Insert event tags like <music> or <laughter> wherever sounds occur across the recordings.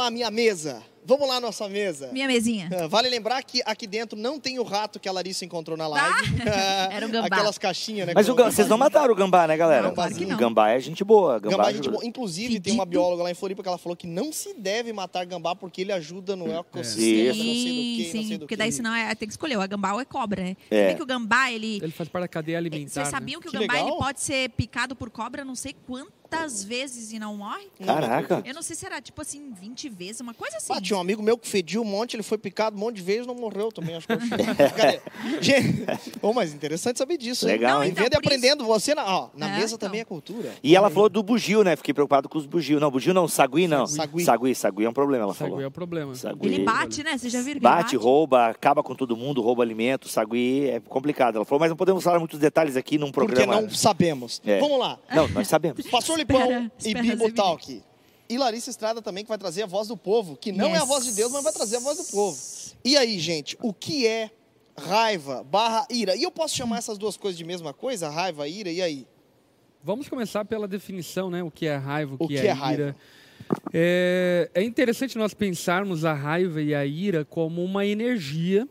lá, minha mesa. Vamos lá, nossa mesa. Minha mesinha. Ah, Vale lembrar que aqui dentro não tem o rato que a Larissa encontrou na live. <laughs> Era um gambá. Aquelas caixinhas, né? Mas o gam- vocês não mataram o gambá, né, galera? Não, claro que não. Gambá é gente boa. Gambá, Gambá, ajuda. gente boa. Inclusive, tem uma bióloga lá em Floripa que ela falou que não se deve matar gambá porque ele ajuda no ecossistema, Isso. não sei do Sim, que, não sim, sei do porque que. daí senão é, tem que escolher, é gambá ou é cobra, né? É. Bem que o gambá, ele... Ele faz parte da cadeia alimentar. Vocês né? sabiam que o Que gambá legal. ele pode ser picado por cobra não sei quantas vezes e não morre? Caraca. Eu não sei se era tipo assim, 20 vezes, uma coisa assim. Ah, tinha um amigo meu que fediu um monte, ele foi picado um monte de vezes não morreu também, acho que eu Cadê? <laughs> Gente, oh, mas interessante saber disso, hein? Legal, Não, hein? então, Vendo e por isso- aprendendo, você na, ó, na É, mesa então. também é cultura. E ela falou do bugio, né? Fiquei preocupado com os bugios. Não, bugio não, sagui não. Sagui. Sagui, sagui é um problema, ela Sagui falou. é o problema. Sagui. Ele bate, né? Vocês já viram que Bate, ele rouba, acaba com todo mundo, rouba alimento, sagui, é complicado. Ela falou, mas não podemos falar muitos detalhes aqui num Porque programa. não sabemos. É. Vamos lá. Não, nós sabemos. Pastor Espera, Lipão e Bibo Talk. E Larissa Estrada também, que vai trazer a voz do povo, que não é a Yes. voz de Deus, mas vai trazer a voz do povo. E aí, gente, o que é raiva barra ira? E eu posso chamar essas duas coisas de mesma coisa? Raiva, ira, e aí? Vamos começar pela definição, né? O que é raiva, o, O que, que é, é raiva? ira. É, é interessante nós pensarmos a raiva e a ira como uma energia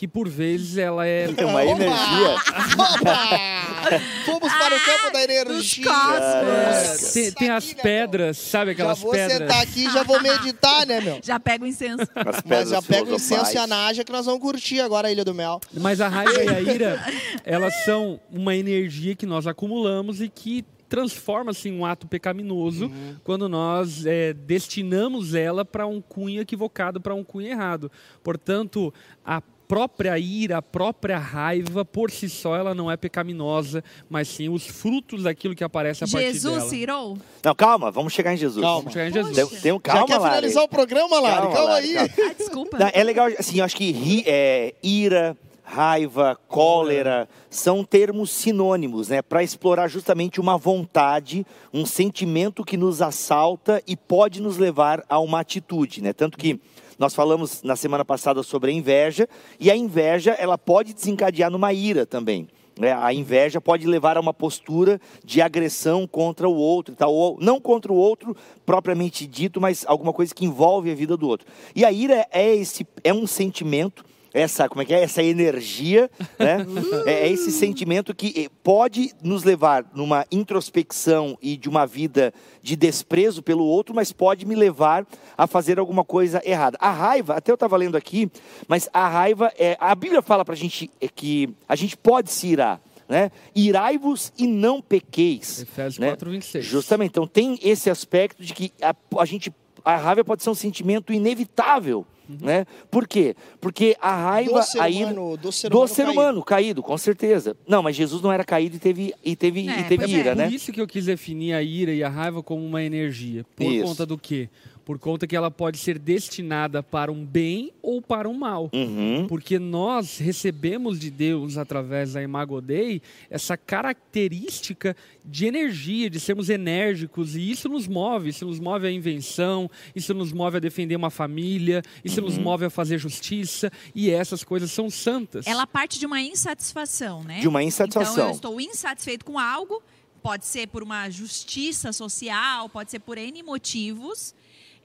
que por vezes ela é É uma energia. Opa! <laughs> Fomos para o campo da energia. dos cosmos. tem, tem as pedras, sabe Já aquelas vou pedras? sentar aqui e já vou meditar, né, meu? Já pega o incenso. As Mas pedras já pega o incenso e a naja que nós vamos curtir agora a Ilha do Mel. Mas a raiva e a <laughs> ira, elas são uma energia que nós acumulamos e que transforma-se em um ato pecaminoso Uhum. quando nós é, destinamos ela para um cunho equivocado, para um cunho errado. Portanto, a própria ira, a própria raiva, por si só, ela não é pecaminosa, mas sim os frutos daquilo que aparece a partir Jesus dela. se irou? Não, calma, vamos chegar em Jesus. Calma. Vamos chegar em Jesus. Tem, tem um já calma, quer Lari. finalizar o programa, Lari? Calma, Calma, Lari, aí. calma. Ah, desculpa. Não, É legal, assim, eu acho que ri- é, ira, raiva, cólera são termos sinônimos, né, para explorar justamente uma vontade, um sentimento que nos assalta e pode nos levar a uma atitude, né? Tanto que nós falamos na semana passada sobre a inveja e a inveja ela pode desencadear numa ira também. né? A inveja pode levar a uma postura de agressão contra o outro, tal, ou não contra o outro propriamente dito, mas alguma coisa que envolve a vida do outro. E a ira é esse é um sentimento essa como é que é essa energia né é, é esse sentimento que eh, pode nos levar numa introspecção e de uma vida de desprezo pelo outro mas pode me levar a fazer alguma coisa errada a raiva até eu estava lendo aqui mas a raiva é a Bíblia fala para a gente eh, que a gente pode se irar né? Irai-vos e não pequeis. Efésios né? 4, 26. Justamente. Então tem esse aspecto de que a, a gente a raiva pode ser um sentimento inevitável, né? Por quê? Porque a raiva Uhum. Do ser a ira- humano, do ser do humano ser caído. humano caído, com certeza. Não, mas Jesus não era caído e teve e teve É, e teve pois é. ira, Por né? isso que eu quis definir a ira e a raiva como uma energia. Por Isso. conta do quê? Por conta que ela pode ser destinada para um bem ou para um mal. Uhum. Porque nós recebemos de Deus, através da Imago Dei, essa característica de energia, de sermos enérgicos, e isso nos move, isso nos move à invenção, isso nos move a defender uma família, isso nos Uhum. move a fazer justiça, e essas coisas são santas. Ela parte de uma insatisfação, né? De uma Então insatisfação. eu estou insatisfeito com algo, pode ser por uma justiça social, pode ser por N motivos,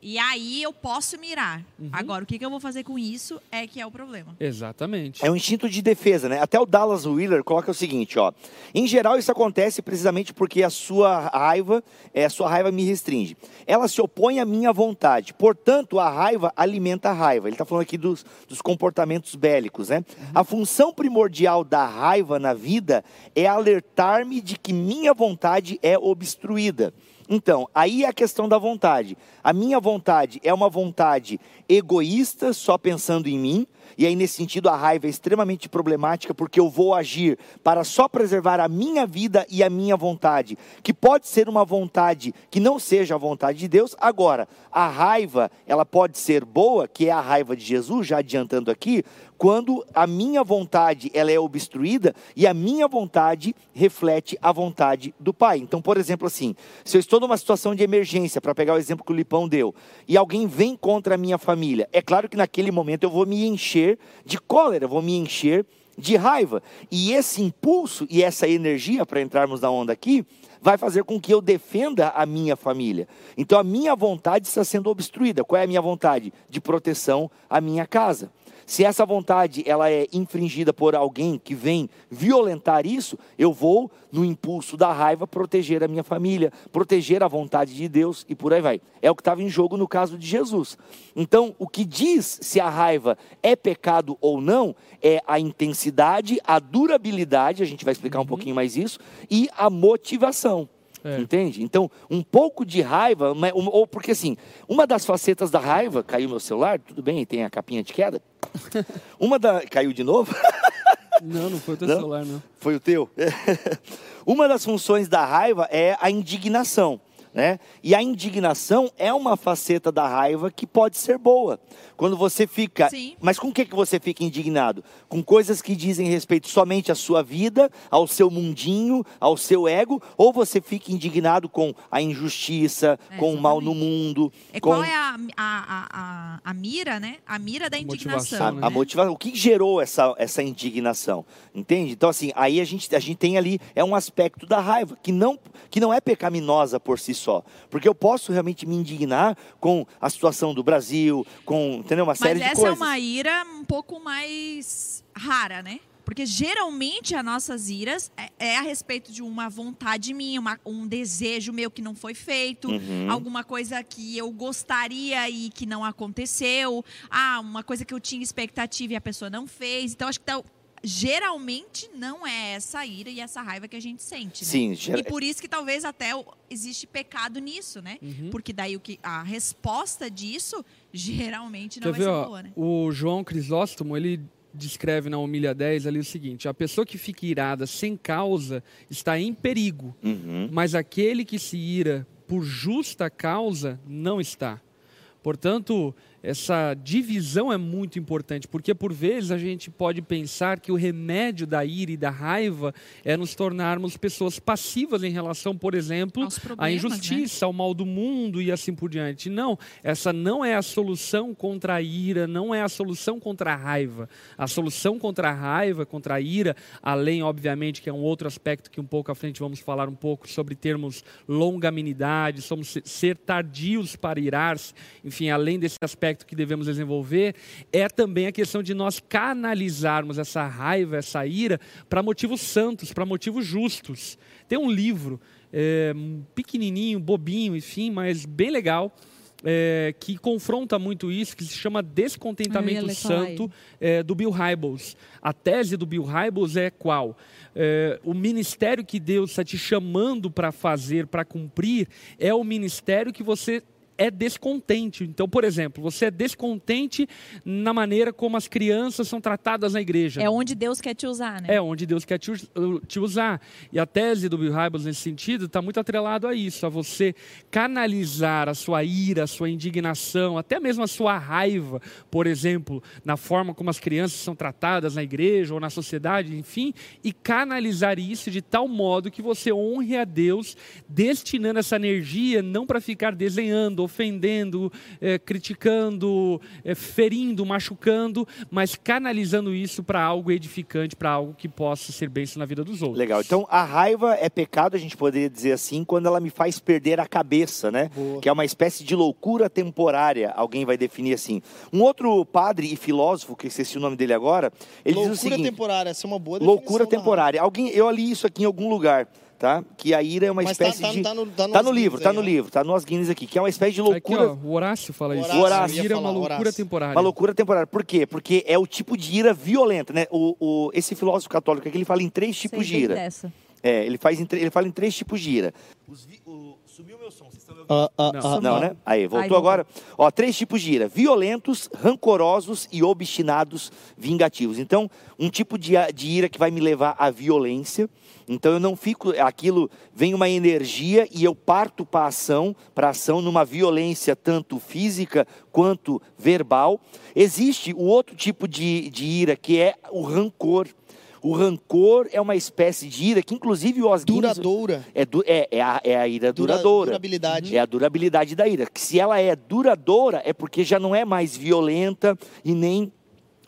e aí eu posso mirar. Uhum. Agora, o que, que eu vou fazer com isso é que é o problema. Exatamente. É um instinto de defesa, né? Até o Dallas Wheeler coloca o seguinte, ó. Em geral, isso acontece precisamente porque a sua raiva, é, a sua raiva me restringe. Ela se opõe à minha vontade. Portanto, a raiva alimenta a raiva. Ele está falando aqui dos, dos comportamentos bélicos, né? A função primordial da raiva na vida é alertar-me de que minha vontade é obstruída. Então, aí é a questão da vontade. A minha vontade é uma vontade egoísta, só pensando em mim, e aí, nesse sentido, a raiva é extremamente problemática porque eu vou agir para só preservar a minha vida e a minha vontade, que pode ser uma vontade que não seja a vontade de Deus. Agora, a raiva, ela pode ser boa, que é a raiva de Jesus, já adiantando aqui, quando a minha vontade ela é obstruída e a minha vontade reflete a vontade do Pai. Então, por exemplo, assim, se eu estou numa situação de emergência, para pegar o exemplo que o Lipão deu, e alguém vem contra a minha família, é claro que naquele momento eu vou me encher de cólera, vou me encher de raiva. E esse impulso e essa energia, para entrarmos na onda aqui, vai fazer com que eu defenda a minha família. Então a minha vontade está sendo obstruída. Qual é a minha vontade? De proteção à minha casa. Se essa vontade ela é infringida por alguém que vem violentar isso, eu vou no impulso da raiva proteger a minha família, proteger a vontade de Deus e por aí vai. É o que estava em jogo no caso de Jesus. Então, o que diz se a raiva é pecado ou não é a intensidade, a durabilidade, a gente vai explicar um Uhum. pouquinho mais isso, e a motivação. É. Entende? Então, um pouco de raiva, ou porque assim, uma das facetas da raiva, caiu meu celular, tudo bem, tem a capinha de queda. <laughs> Uma da. Caiu de novo? <laughs> Não, não foi o teu Não? celular, não. Foi o teu? <laughs> Uma das funções da raiva é a indignação. Né? E a indignação é uma faceta da raiva que pode ser boa. Quando você fica. Sim. Mas com o que, que você fica indignado? Com coisas que dizem respeito somente à sua vida, ao seu mundinho, ao seu ego, ou você fica indignado com a injustiça, É, com o mal no exatamente. mundo. É, com Qual é a, a, a, a, mira, né? A mira da indignação. Motivação, a, né? a motivação, o que gerou essa, essa indignação, entende? Então assim, aí a gente, a gente tem ali é um aspecto da raiva que não que não é pecaminosa por si só, porque eu posso realmente me indignar com a situação do Brasil, com entendeu uma Mas série de essa é coisas. uma ira um pouco mais rara, né? Porque geralmente as nossas iras é, é a respeito de uma vontade minha, uma- um desejo meu que não foi feito, Uhum. alguma coisa que eu gostaria e que não aconteceu, ah, uma coisa que eu tinha expectativa e a pessoa não fez. Então acho que tá- geralmente não é essa ira e essa raiva que a gente sente. né? Sim, gera- E por isso que talvez até existe pecado nisso, né? Uhum. Porque daí o que a resposta disso <laughs> geralmente não Quer vai ver, ser ó, boa, né? o João Crisóstomo, ele descreve na Humilha 10 ali o seguinte: a pessoa que fica irada sem causa está em perigo, Uhum. mas aquele que se ira por justa causa não está. Portanto, essa divisão é muito importante, porque por vezes a gente pode pensar que o remédio da ira e da raiva é nos tornarmos pessoas passivas em relação, por exemplo, à né? injustiça, ao mal do mundo e assim por diante. Não, essa não é a solução contra a ira, não é a solução contra a raiva. A solução contra a raiva, contra a ira, além, obviamente, que é um outro aspecto que um pouco à frente vamos falar um pouco sobre termos longanimidade, somos se- ser tardios para irar-se, enfim, além desse aspecto que devemos desenvolver, é também a questão de nós canalizarmos essa raiva, essa ira, para motivos santos, para motivos justos. Tem um livro é, pequenininho, bobinho, enfim, mas bem legal, é, que confronta muito isso, que se chama Descontentamento falar Santo, é, do Bill Hybels. A tese do Bill Hybels é qual? É, o ministério que Deus está te chamando para fazer, para cumprir, é o ministério que você é descontente. Então, por exemplo, você é descontente na maneira como as crianças são tratadas na igreja. É onde Deus quer te usar, né? É onde Deus quer te, us- te usar. E a tese do Bill Hybels nesse sentido está muito atrelado a isso, a você canalizar a sua ira, a sua indignação, até mesmo a sua raiva, por exemplo, na forma como as crianças são tratadas na igreja ou na sociedade, enfim, e canalizar isso de tal modo que você honre a Deus, destinando essa energia não para ficar desenhando, ofendendo, eh, criticando, eh, ferindo, machucando, mas canalizando isso para algo edificante, para algo que possa ser bênção na vida dos outros. Legal. Então, a raiva é pecado, a gente poderia dizer assim, quando ela me faz perder a cabeça, né? Boa. Que é uma espécie de loucura temporária, alguém vai definir assim. Um outro padre e filósofo, que esqueci o nome dele agora, ele Loucura diz o seguinte: temporária, essa é uma boa definição loucura temporária. Alguém, eu li isso aqui em algum lugar, tá? Que a ira é uma Mas tá- espécie tá- de tá no- tá Tá nos no livro, tá no livro, tá no Guinness aqui, que é uma espécie de Aqui, loucura ó, o Horácio fala isso. Horácio, Horácio. A ira é uma loucura Horácio. temporária. Uma loucura temporária. Por quê? Porque é o tipo de ira violenta, né? O, o- esse filósofo católico aqui, ele fala em três tipos de ira. Dessa. É, ele, faz em ele fala em três tipos de ira. Sumiu meu som, vocês estão me ouvindo? Ah, ah, Não. ah, Não, né? Aí, voltou agora. Ó, três tipos de ira: violentos, rancorosos e obstinados vingativos. Então, um tipo de, de ira que vai me levar à violência. Então eu não fico, aquilo vem uma energia e eu parto para ação, para ação numa violência tanto física quanto verbal. Existe o outro tipo de, de ira que é o rancor. O rancor é uma espécie de ira que, inclusive, o Osguinness... Duradoura. É, du- é, é, a, é a ira Dura- duradoura. durabilidade. É a durabilidade da ira. Que se ela é duradoura, é porque já não é mais violenta e nem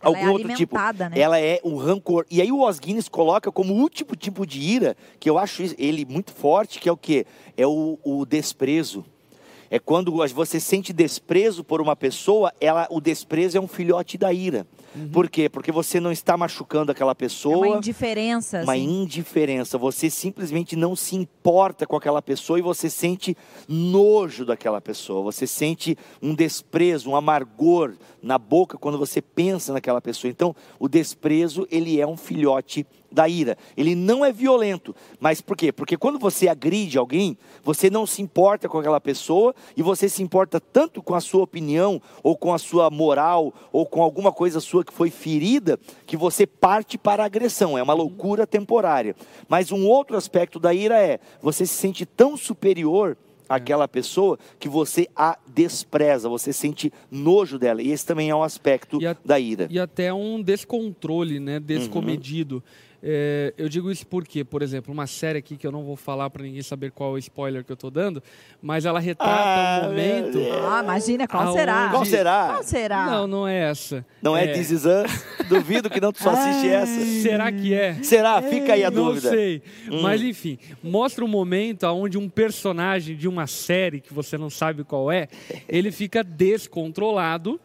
Ela algum é outro tipo. né? Ela é o rancor. E aí o Os Guinness coloca como último tipo de ira, que eu acho ele muito forte, que é o quê? É o, o desprezo. É quando você sente desprezo por uma pessoa, ela, o desprezo é um filhote da ira. Por quê? Porque você não está machucando aquela É pessoa. uma indiferença, Uma assim. indiferença. Você simplesmente não se importa com aquela pessoa e você sente nojo daquela pessoa. Você sente um desprezo, um amargor na boca quando você pensa naquela pessoa. Então, o desprezo, ele é um filhote da ira. Ele não é violento. Mas por quê? Porque quando você agride alguém, você não se importa com aquela pessoa e você se importa tanto com a sua opinião ou com a sua moral ou com alguma coisa sua que foi ferida que você parte para a agressão. É uma loucura temporária. Mas um outro aspecto da ira é você se sente tão superior àquela pessoa que você a despreza, você sente nojo dela. E esse também é um aspecto a- da ira. E até um descontrole, né? Descomedido. É, eu digo isso porque, por exemplo, uma série aqui que eu não vou falar para ninguém saber qual é o spoiler que eu tô dando, mas ela retrata Ah, um momento. Ah, imagina, qual Aonde- será? Qual será? Qual será? Não, não é essa. Não é, This Is Us? Duvido que não tu só assiste essa. Será que é? Será? Fica aí a não dúvida. Hum. sei. Mas enfim, mostra um momento onde um personagem de uma série que você não sabe qual é, ele fica descontrolado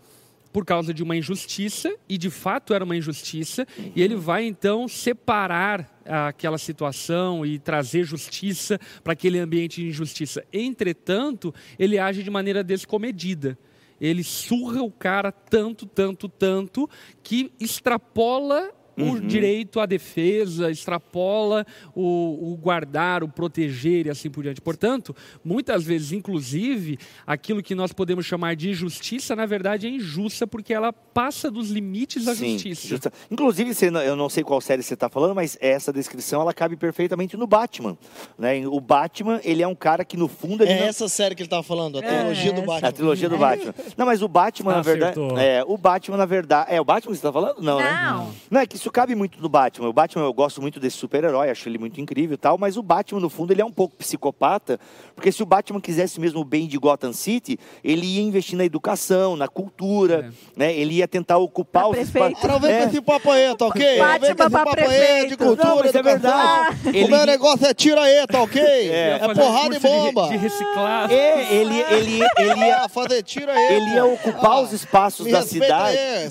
por causa de uma injustiça, e de fato era uma injustiça, e ele vai então separar aquela situação e trazer justiça para aquele ambiente de injustiça. Entretanto, ele age de maneira descomedida. Ele surra o cara tanto, tanto, tanto, que extrapola o direito à defesa, extrapola o, o guardar, o proteger e assim por diante. Portanto, muitas vezes, inclusive, aquilo que nós podemos chamar de justiça, na verdade, é injusta porque ela passa dos limites da Sim, justiça. justa. Inclusive, eu não sei qual série você está falando, mas essa descrição ela cabe perfeitamente no Batman. Né? O Batman, ele é um cara que no fundo ele É não- essa série que ele tava falando, a É, trilogia do essa. Batman. a trilogia do Batman. Não, mas o Batman, Ah, na verdade. acertou. É, o Batman, na verdade. É o Batman que você está falando? Não, né? Não. Não, é que isso cabe muito no Batman. O Batman, eu gosto muito desse super-herói, acho ele muito incrível e tal, mas o Batman, no fundo, ele é um pouco psicopata, porque se o Batman quisesse mesmo o bem de Gotham City, ele ia investir na educação, na cultura, né? Ele ia tentar ocupar os espaços. Não vem com esse papo aí, tá ok? Batman pra papo aí de cultura, Não, mas é educação. verdade. O Ele- meu negócio é tira aí, tá ok? <laughs> É, um porrada e curso de bomba. De, reciclagem. É, ele, ele, ele ia, <laughs> fazer tira aí. ele ia ocupar Ah, os espaços me da cidade. Aí.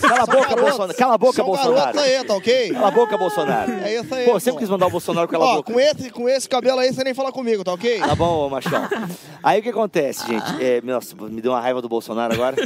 Cala a boca. Bolsonaro. Cala a boca, Bolsonaro. garotos aí, tá ok? Cala a boca, Bolsonaro. É isso aí. Pô, pô. sempre quis mandar o Bolsonaro calar a Ó, boca. com esse, com esse cabelo aí, você nem fala comigo, tá ok? Tá bom, machão. Aí o que acontece, gente? É, nossa, me deu uma raiva do Bolsonaro agora.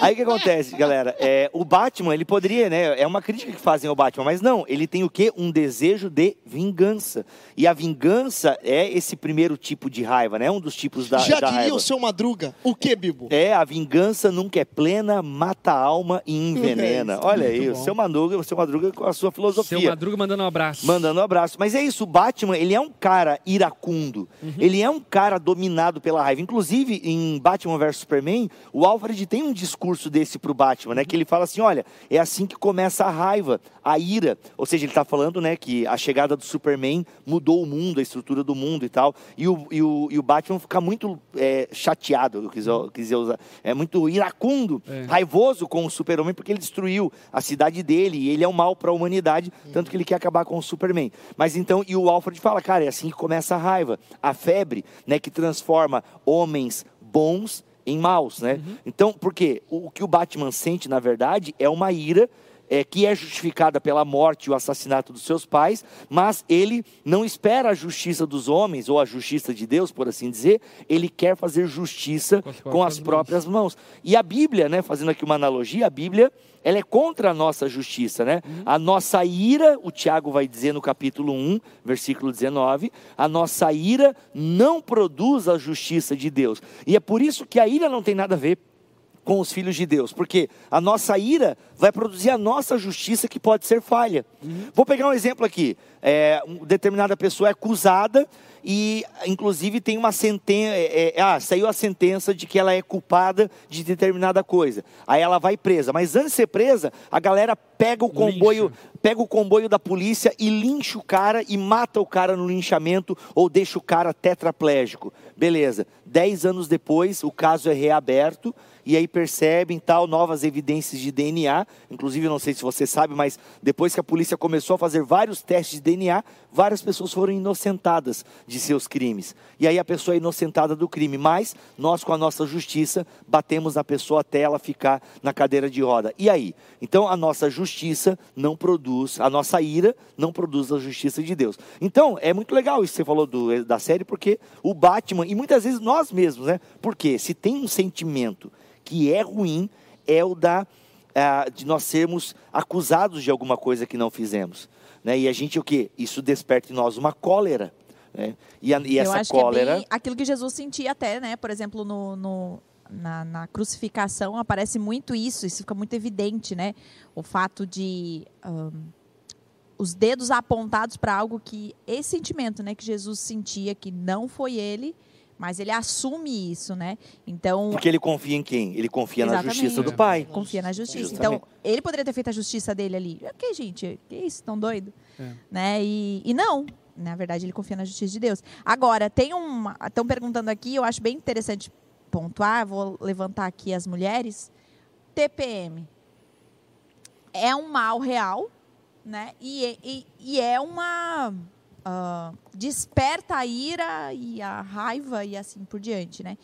Aí o que acontece, galera? É, o Batman, ele poderia, né? É uma crítica que fazem ao Batman, mas não, ele tem o quê? Um desejo de vingança. E a vingança é esse primeiro tipo de raiva, né? Um dos tipos da, Já da diria raiva. o seu Madruga. O que, Bibo? É, a vingança nunca é plena, mata a alma e envenena. É isso, Olha aí, o seu Madruga, o seu Madruga com a sua Seu filosofia. Madruga mandando um abraço. Mandando um abraço. Mas é isso, o Batman, ele é um cara iracundo. Ele é um cara dominado pela raiva. Inclusive, em Batman vs Superman, o Alfred tem um discurso desse pro Batman, né? Que ele fala assim, olha, é assim que começa a raiva, a ira. Ou seja, ele tá falando, né, que a chegada do Superman mudou o mundo, a estrutura do mundo e tal. E o, e o, e o Batman fica muito é, chateado, eu quis, eu quis usar. É muito iracundo, É. raivoso com o Super-Homem, porque ele destruiu a cidade dele e ele é um mal para a humanidade, tanto que ele quer acabar com o Superman. Mas então, e o Alfred fala, cara, é assim que começa a raiva, a febre, né, que transforma homens bons em maus, né? Então, por quê? O, o que o Batman sente, na verdade, é uma ira é, que é justificada pela morte e o assassinato dos seus pais, mas ele não espera a justiça dos homens ou a justiça de Deus, por assim dizer, ele quer fazer justiça Com as com as próprias mãos. mãos. E a Bíblia, né, fazendo aqui uma analogia, a Bíblia, ela é contra a nossa justiça, né? A nossa ira, o Tiago vai dizer no capítulo 1, versículo 19, a nossa ira não produz a justiça de Deus. E é por isso que a ira não tem nada a ver com os filhos de Deus, porque a nossa ira vai produzir a nossa justiça que pode ser falha. Vou pegar um exemplo aqui. É, um- determinada pessoa é acusada e, inclusive, tem uma sentença. ah, saiu a sentença de que ela é culpada de determinada coisa. Aí ela vai presa. Mas antes de ser presa, a galera pega o comboio, Lincha. pega o comboio da polícia e lincha o cara e mata o cara no linchamento ou deixa o cara tetraplégico. Beleza. Dez anos depois, o caso é reaberto e aí percebem tal novas evidências de DNA. Inclusive, não sei se você sabe, mas depois que a polícia começou a fazer vários testes de DNA, várias pessoas foram inocentadas de seus crimes. E aí a pessoa é inocentada do crime, mas nós com a nossa justiça batemos na pessoa até ela ficar na cadeira de roda. E aí? Então a nossa justiça não produz, a nossa ira não produz a justiça de Deus. Então, é muito legal isso que você falou do, da série, porque o Batman, e muitas vezes nós mesmos, né? Porque se tem um sentimento que é ruim, é o da ah, de nós sermos acusados de alguma coisa que não fizemos. Né? E a gente, o quê? Isso desperta em nós uma cólera. Né? E, a, e essa cólera. que é bem aquilo que Jesus sentia até, né? Por exemplo, no, no- na, na crucificação aparece muito isso, isso fica muito evidente, né? O fato de ahn, os dedos apontados para algo que esse sentimento, né, que Jesus sentia que não foi ele, mas ele assume isso, né? Então Porque ele confia em quem? Ele confia na justiça do Pai. confia na justiça. Justamente. Então, ele poderia ter feito a justiça dele ali. Ok, gente, que isso, tão doido? É. Né? E, e não, na verdade, ele confia na justiça de Deus. Agora, tem uma. Estão perguntando aqui, eu acho bem interessante pontuar, vou levantar aqui as mulheres. TPM. É um mal real, né? E, e, e é uma. Ah, desperta a ira e a raiva e assim por diante, né?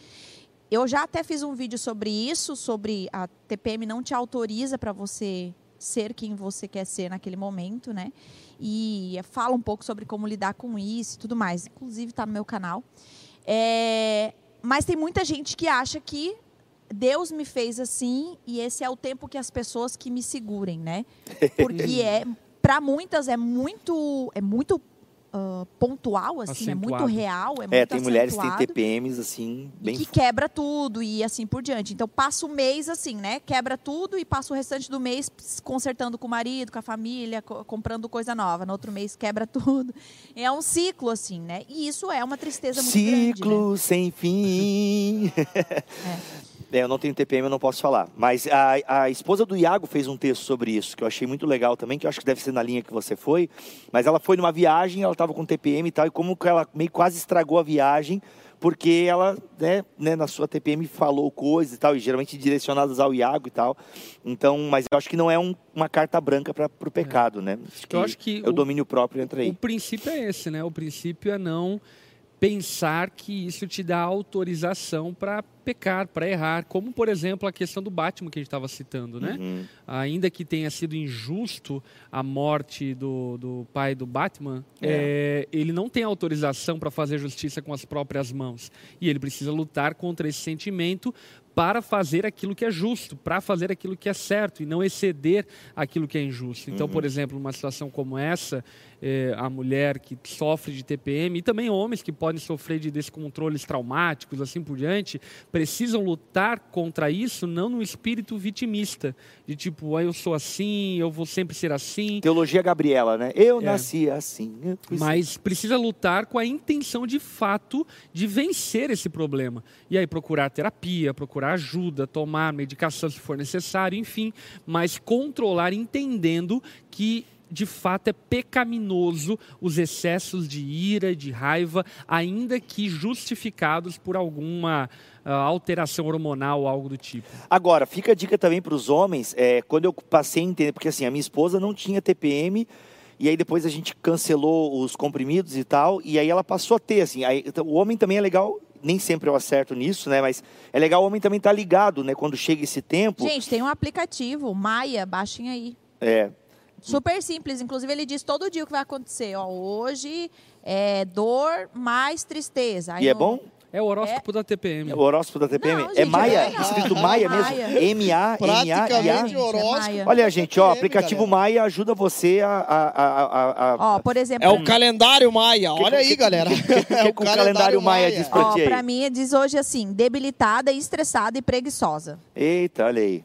Eu já até fiz um vídeo sobre isso, sobre a TPM não te autoriza para você ser quem você quer ser naquele momento, né? E fala um pouco sobre como lidar com isso e tudo mais. Inclusive está no meu canal. É, mas tem muita gente que acha que Deus me fez assim e esse é o tempo que as pessoas que me segurem, né? <laughs> Porque é para muitas é muito é muito ah, pontual assim, é muito Acentuado. real, é muito É, tem mulheres que têm acentuado TPMs assim, e bem que quebra tudo e assim por diante. Então passa o mês assim, né? Quebra tudo e passa o restante do mês consertando com o marido, com a família, co- comprando coisa nova. No outro mês quebra <laughs> tudo. É um ciclo assim, né? E isso é uma tristeza muito grande. né? Ciclo sem fim. <laughs> É, <laughs> eu não tenho TPM, eu não posso falar. Mas a, a esposa do Iago fez um texto sobre isso, que eu achei muito legal também, que eu acho que deve ser na linha que você foi. Mas ela foi numa viagem, ela estava com TPM e tal, e como ela meio quase estragou a viagem, porque ela, né, né, na sua TPM falou coisas e tal, e geralmente direcionadas ao Iago e tal. Então, mas eu acho que não é um- uma carta branca para o pecado, né? Acho Eu acho que é o o- domínio próprio entra O aí. princípio é esse, né? O princípio é não pensar que isso te dá autorização para pecar, para errar, como por exemplo a questão do Batman que a gente estava citando, né? Uhum. Ainda que tenha sido injusto a morte do, do pai do Batman, É. é, ele não tem autorização para fazer justiça com as próprias mãos e ele precisa lutar contra esse sentimento para fazer aquilo que é justo, para fazer aquilo que é certo e não exceder aquilo que é injusto. Então, por exemplo, numa situação como essa, eh, a mulher que sofre de TPM e também homens que podem sofrer de descontroles traumáticos, assim por diante, precisam lutar contra isso não no espírito vitimista, de tipo, ah, eu sou assim, eu vou sempre ser assim, Teologia Gabriela, né? Eu É. nasci assim. fui mas precisa lutar com a intenção de fato de vencer esse problema. E aí procurar terapia, procurar ajuda, tomar medicação se for necessário, enfim, mas controlar entendendo que de fato é pecaminoso os excessos de ira, de raiva, ainda que justificados por alguma ah, alteração hormonal ou algo do tipo. Agora, fica a dica também para os homens, é, quando eu passei a entender, porque assim, a minha esposa não tinha TPM, e aí depois a gente cancelou os comprimidos e tal, e aí ela passou a ter, assim, aí, então, o homem também é legal, nem sempre eu acerto nisso, né, mas é legal o homem também estar ligado, né, quando chega esse tempo, Gente, tem um aplicativo, Maia, baixem aí. é, Super simples. Inclusive, ele diz todo dia o que vai acontecer. Ó, hoje é dor mais tristeza. Aí e é no- bom? É o horóscopo da TPM. O horóscopo da TPM? Não, é gente, Maia? é. Escrito Maia mesmo? É horóscopo. Maia. Olha, gente, ó, o aplicativo. Maia ajuda você a... a, a, a, a- Ó, por exemplo, É o calendário Maia. Olha aí, galera. <laughs> É o calendário Maia diz pra ó, ti aí? pra mim diz hoje assim, debilitada, estressada e preguiçosa. Eita, olha aí.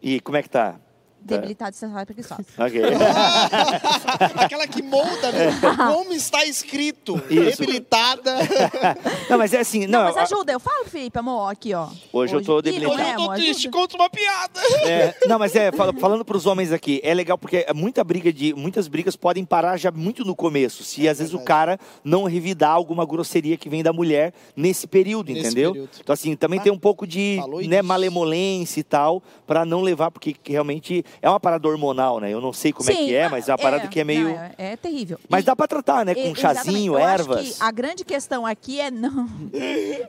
E como é que tá? Debilitada, estressada e preguiçosa. <laughs> Ok. <laughs> Aquela que molda, né? Como está escrito. Isso. Debilitada. <laughs> Não, mas é assim, não, Não, mas a- ajuda. Eu falo, Felipe, amor, aqui, ó. Hoje eu tô Ih, não debilitado. é, Hoje eu tô amor? triste, Ajuda. conta uma piada. É, não, mas é, fala- falando para os homens aqui, é legal porque é muita briga de, muitas brigas podem parar já muito no começo, se às vezes o cara não revidar alguma grosseria que vem da mulher nesse período, Nesse entendeu? período. Então assim, também Ah, tem um pouco de falou né, malemolência e tal, para não levar, porque que realmente é uma parada hormonal, né? Eu não sei como é Sim, que é, mas é uma parada que é meio... não, é, é terrível. Mas E- dá para tratar, né? Com E- chazinho, ervas. que a grande questão aqui é não. <laughs>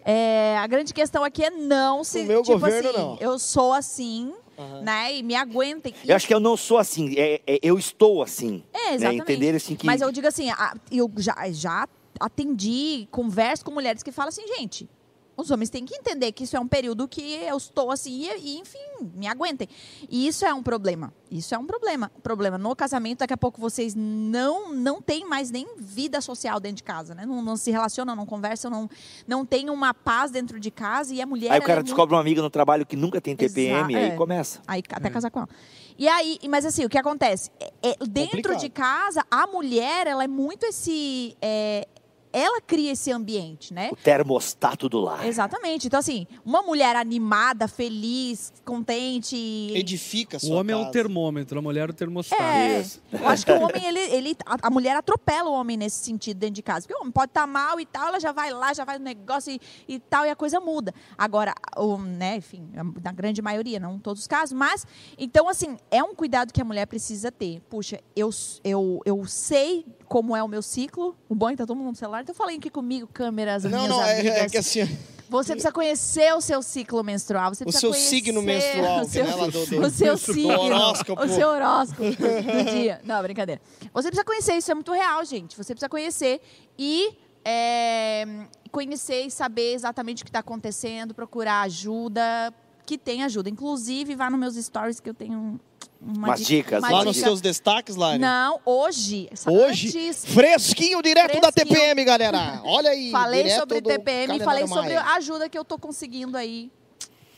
É, a grande questão aqui é não se. No meu tipo governo, assim, não. eu sou assim, né? E me aguentem. Eu acho que eu não sou assim, é- é- eu estou assim. É, né? exatamente. Entender assim que... Mas eu digo assim, a- eu já, já atendi, converso com mulheres que falam assim, gente, os homens têm que entender que isso é um período que eu estou assim e, e, enfim, me aguentem. E isso é um problema. Isso é um problema. Problema no casamento, daqui a pouco vocês não não têm mais nem vida social dentro de casa, né? Não, não se relacionam, não conversam, não, não tem uma paz dentro de casa e a mulher... Aí o ela cara é descobre uma amiga no trabalho que nunca tem TPM, Exa- aí é. começa. Aí até casar com ela. E aí, mas assim, o que acontece? É, é, dentro Complicado. de casa, a mulher, ela é muito esse. é, ela cria esse ambiente, né? O termostato do lar. Exatamente. Então, assim, uma mulher animada, feliz, contente. Edifica a O sua homem é o casa. termômetro, a mulher é o termostato. É, Isso. eu acho que o homem, ele, ele, a, mulher atropela o homem nesse sentido dentro de casa. Porque o homem pode estar mal e tal, ela já vai lá, já vai no negócio e, e tal, e a coisa muda. Agora, o, né, enfim, na grande maioria, não em todos os casos, mas, então, assim, é um cuidado que a mulher precisa ter. Puxa, eu, eu, eu sei como é o meu ciclo. O bom é que tá todo mundo no celular, então falem aqui comigo, câmeras, Não, minhas não, é, amigas. é que assim, Você precisa conhecer o seu ciclo menstrual. Você o seu signo menstrual, <laughs> o que seu, né, do, do, o seu do signo, horóscopo. o seu horóscopo do dia. Não, brincadeira. Você precisa conhecer, isso é muito real, gente. Você precisa conhecer e é, conhecer e saber exatamente o que está acontecendo, procurar ajuda, que tem ajuda. Inclusive, vá nos meus stories que eu tenho uma Umas dica- dicas, uma Lá Mas nos dica- seus destaques, Lari. Não, hoje. Hoje, Antes, fresquinho direto da Fresquinho. TPM, galera. Olha aí. falei direto sobre do TPM e falei sobre a ajuda que eu tô conseguindo aí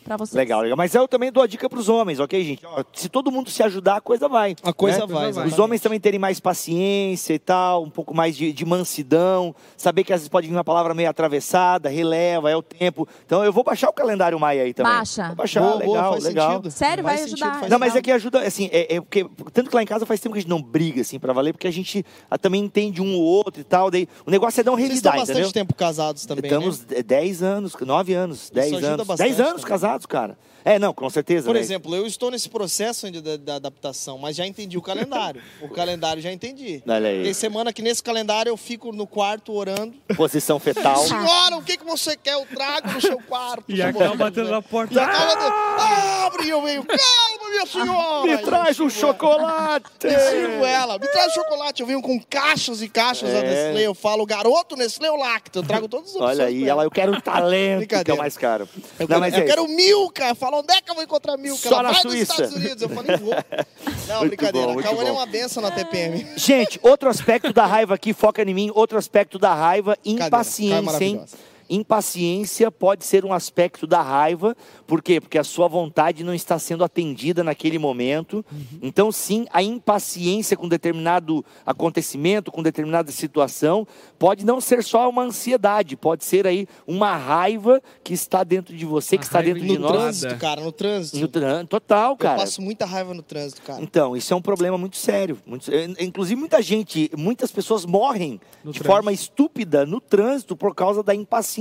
pra vocês. Legal, legal. Mas eu também dou a dica pros homens, ok, gente? Ó, se todo mundo se ajudar, a coisa vai. A coisa né? vai, Os exatamente. Os homens também terem mais paciência e tal, um pouco mais de, de mansidão, saber que às vezes pode vir uma palavra meio atravessada, releva, é o tempo. Então eu vou baixar o calendário Maia aí também. Baixa. Vou baixar, Boa, boa, legal, faz legal. sentido. Sério, vai sentido, ajudar. Não, mas é que ajuda, assim, é, é porque, tanto que lá em casa faz tempo que a gente não briga, assim, pra valer, porque a gente ah, também entende um ou outro e tal, daí o negócio é dar um Vocês estão bastante entendeu? tempo casados também, Estamos né? 10 anos, 9 anos, 10 ajuda anos. bastante 10 anos também. casados, cara. É, não, com certeza. Por né? exemplo, eu estou nesse processo ainda da, da adaptação, mas já entendi o calendário. o calendário já entendi. Olha aí. Tem semana que nesse calendário eu fico no quarto orando. Posição fetal. <laughs> Senhora, o que, que você quer? Eu trago no seu quarto. E acaba batendo né? na porta. E acaba de... Abre, eu venho. Calma, minha senhora. Me traz um chocolate! Eu sirvo ela. Me traz chocolate. Eu venho com caixas e caixas da É. Nestlé. Eu falo, garoto Nestlé ou Lacto. Eu trago as opções. Olha aí, ela, eu quero um talento, que é o mais caro. Eu, Não, quero, eu é quero Milka. Fala, onde é que eu vou encontrar Milka? Só ela na vai Suíça. nos Estados Unidos. Eu falei, vou. <laughs> Não, Muito brincadeira. bom, a muito Cauane é uma benção na TPM. Gente, outro aspecto da raiva aqui, foca em mim, outro aspecto da raiva, é impaciência, hein? Impaciência pode ser um aspecto da raiva, por quê? Porque a sua vontade não está sendo atendida naquele momento. Então, sim, a impaciência com determinado acontecimento, com determinada situação, pode não ser só uma ansiedade, pode ser aí uma raiva que está dentro de você, que está dentro de No nós. trânsito, cara, no trânsito. No tran- Total, Eu cara. passo muita raiva no trânsito, cara. Então, isso é um problema muito sério. muito Inclusive, muita gente, muitas pessoas morrem No de trânsito. forma estúpida no trânsito por causa da impaciência,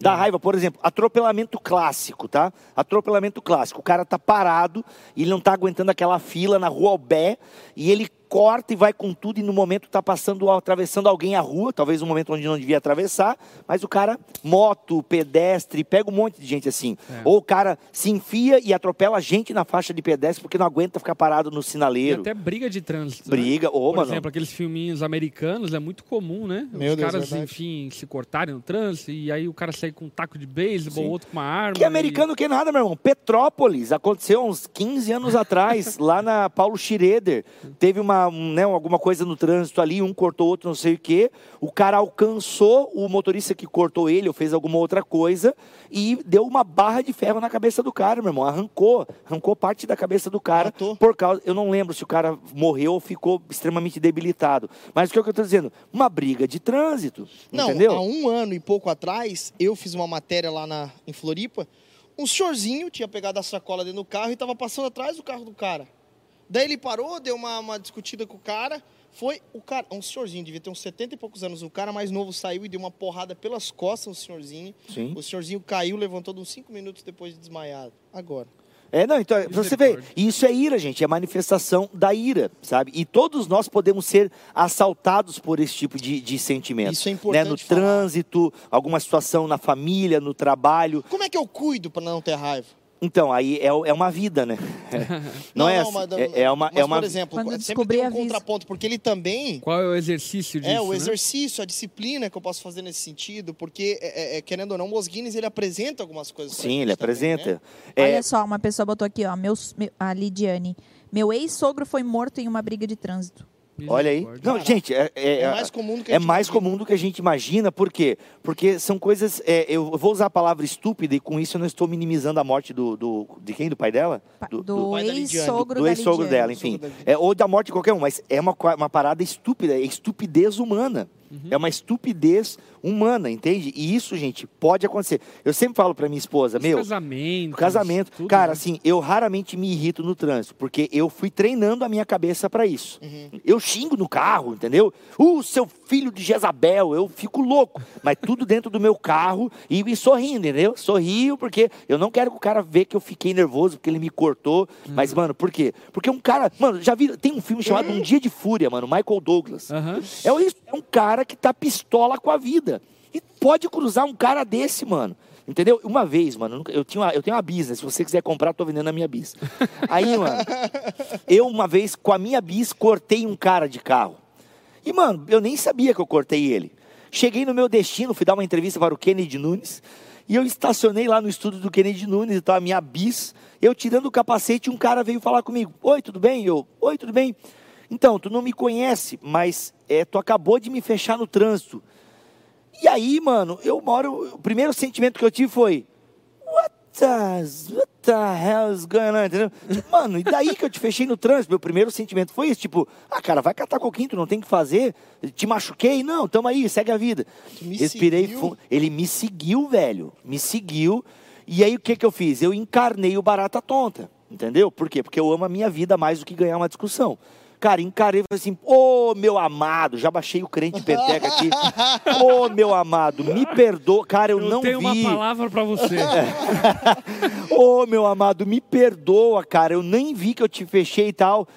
da raiva. Por exemplo, atropelamento clássico, tá? Atropelamento clássico. O cara tá parado e ele não tá aguentando aquela fila na rua Albé e ele corta e vai com tudo e no momento tá passando, atravessando alguém a rua, talvez um momento onde não devia atravessar, mas o cara, moto, pedestre, pega um monte de gente assim. É. Ou o cara se enfia e atropela gente na faixa de pedestre porque não aguenta ficar parado no E sinaleiro. até briga de trânsito. né? Briga, ô, Por mano. exemplo, aqueles filminhos americanos é muito comum, né? Meu Os Deus, caras, verdade. enfim, se cortarem no trânsito e aí o cara sai com um taco de beisebol, outro com uma arma. Que americano que nada, meu irmão. Petrópolis, aconteceu uns 15 anos <laughs> atrás, lá na Paulo Schroeder. Teve uma, uma, um, né, alguma coisa no trânsito ali, um cortou outro, não sei o quê. O cara alcançou o motorista que cortou ele ou fez alguma outra coisa e deu uma barra de ferro na cabeça do cara, meu irmão. Arrancou, arrancou parte da cabeça do cara Matou. por causa. Eu não lembro se o cara morreu ou ficou extremamente debilitado. Mas o que eu estou dizendo? Uma briga de trânsito. Não, entendeu? há um ano e pouco atrás, eu fiz uma matéria lá na, em Floripa. Um senhorzinho tinha pegado a sacola dentro do carro e estava passando atrás do carro do cara. Daí ele parou, deu uma, uma discutida com o cara. Foi o cara, um senhorzinho, devia ter uns 70 e poucos anos. O cara mais novo saiu e deu uma porrada pelas costas no senhorzinho. Sim. O senhorzinho caiu, levantou de uns 5 minutos depois de desmaiado. Agora. É, não, então, pra você ver, Misericórdia. isso é ira, gente, é manifestação da ira, sabe? E todos nós podemos ser assaltados por esse tipo de, de sentimento. Isso é né? importante No falar. trânsito, alguma situação na família, no trabalho. Como é que eu cuido para não ter raiva? Então, aí é, é uma vida, né? <laughs> Não, é, assim, mas- é, é uma, mas, é uma por exemplo, Quando sempre descobrir, tem um contraponto, porque ele também Qual é o exercício disso? É, o né? exercício, a disciplina que eu posso fazer nesse sentido, porque, é, é, querendo ou não, o Guinness ele apresenta algumas coisas. Sim, ele também, apresenta. né? É, Olha só, uma pessoa botou aqui, ó, meus, meu- a Lidiane. Meu ex-sogro foi morto em uma briga de trânsito. Olha aí. Não, gente, é, é- É mais comum do que a é gente mais imagina. comum do que a gente imagina, por quê? Porque são coisas. é, eu vou usar a palavra estúpida e com isso eu não estou minimizando a morte do. do- de quem? Do pai dela? Do- Do, Lidiane, ex-sogro do ex-sogro dela, enfim. É, ou da morte de qualquer um, mas é uma, uma parada estúpida, é estupidez humana. É uma estupidez humana, entende? E isso, gente, pode acontecer. Eu sempre falo pra minha esposa, Os meu, casamento, tudo, cara, né? assim, eu raramente me irrito no trânsito, porque eu fui treinando a minha cabeça pra isso. Eu xingo no carro, entendeu? Uh, seu filho de Jezabel, eu fico louco, mas tudo dentro do meu carro e, e sorrindo, entendeu? Sorrio porque eu não quero que o cara veja que eu fiquei nervoso porque ele me cortou, mas mano, por quê? Porque um cara, mano, já vi, tem um filme chamado Um Dia de Fúria, mano, Michael Douglas. Aham. É o- é um cara que tá pistola com a vida. E pode cruzar um cara desse, mano. Entendeu? Uma vez, mano, eu tinha uma, eu tenho uma business. Se você quiser comprar, tô vendendo a minha bis. Aí, mano, eu uma vez, com a minha bis, cortei um cara de carro. E, mano, eu nem sabia que eu cortei ele. Cheguei no meu destino, fui dar uma entrevista para o Kennedy Nunes. E eu estacionei lá no estúdio do Kennedy Nunes, então a minha bis. Eu tirando o capacete, um cara veio falar comigo. Oi, tudo bem? Eu, oi, tudo bem? Então, tu não me conhece, mas é, tu acabou de me fechar no trânsito. E aí, mano, eu moro. O primeiro sentimento que eu tive foi. What the, what the hell is going on? Entendeu? Tipo, Mano, e daí que eu te fechei no trânsito? Meu primeiro sentimento foi isso: tipo, ah, cara, vai catar coquinho, tu não tem o que fazer. Te machuquei? Não, tamo aí, segue a vida. Me Respirei fundo. Ele me seguiu, velho. Me seguiu. E aí o que, que eu fiz? Eu encarnei o barata tonta. Entendeu? Por quê? Porque eu amo a minha vida mais do que ganhar uma discussão. Cara, encarei e falei assim, ô meu amado, já baixei o crente peteca aqui. Ô meu amado, me perdoa. Cara, eu, Eu não tenho vi. uma palavra pra você. <laughs> Ô, meu amado, me perdoa, cara. Eu nem vi que eu te fechei e tal.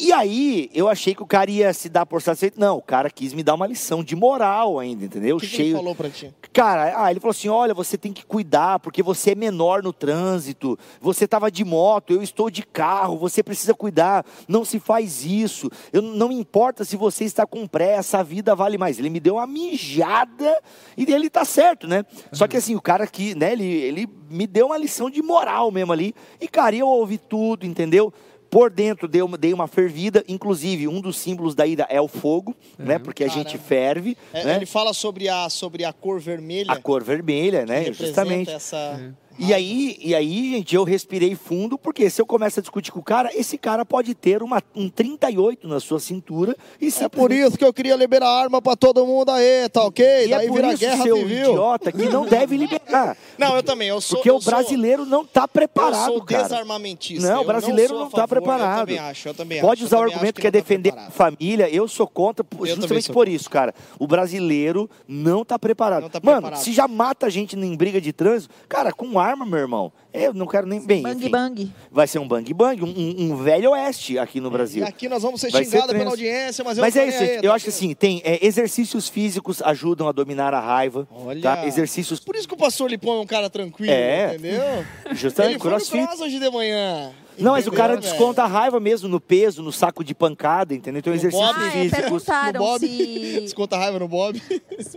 E aí, eu achei que o cara ia se dar por satisfeito. Não, o cara quis me dar uma lição de moral ainda, entendeu? O que, que Cheio. ele falou pra ti? Cara, ah, ele falou assim: olha, você tem que cuidar, porque você é menor no trânsito, você estava de moto, eu estou de carro, você precisa cuidar, não se faz isso. Eu, não importa se você está com pressa, a vida vale mais. Ele me deu uma mijada e ele tá certo, né? Só que assim, o cara aqui, né, ele, ele me deu uma lição de moral mesmo ali. E, cara, eu ouvi tudo, entendeu? Por dentro dei uma, dei uma fervida, inclusive um dos símbolos da ira é o fogo, né? Porque a gente ferve, É, né? Ele fala sobre a, sobre a cor vermelha. A cor vermelha, né? Justamente. Essa... E aí, e aí, gente, eu respirei fundo, porque se eu começo a discutir com o cara, esse cara pode ter uma, um 38 na sua cintura e É por isso que eu queria liberar arma pra todo mundo aí, tá ok? E é Daí por vira isso, guerra seu civil. idiota, que não deve liberar. <laughs> Não, eu também. Eu sou, Porque eu o sou- brasileiro não está eu preparado, sou cara. desarmamentista. Não, Eu o brasileiro sou a não está favor, preparado. Eu também acho, eu também Pode acho. usar eu o também argumento acho que é não tá defender a família. Eu sou contra, também justamente sou por contra. isso, cara. O brasileiro não está preparado. Não tá Mano, preparado. se já mata a gente em briga de trânsito, cara, com arma, meu irmão, eu não quero nem bem. Bang enfim. bang. Vai ser um bang bang, um, um- um velho oeste aqui no Brasil. E aqui nós vamos ser Vai ser xingados pela audiência, mas eu Mas não é isso, aí, eu tá acho que assim, tem é, exercícios físicos ajudam a dominar a raiva. Olha. Tá? Exercícios. Por isso que o pastor Lipão é um cara tranquilo, É. entendeu? <laughs> Justamente, Ele foi no crossfit. hoje de manhã. Não, mas o cara entendeu, desconta a raiva mesmo no peso, no saco de pancada, entendeu? Então, No exercícios Bob. Ah, é, físicos. velho? No Bob. se... <laughs> Desconta a raiva no Bob.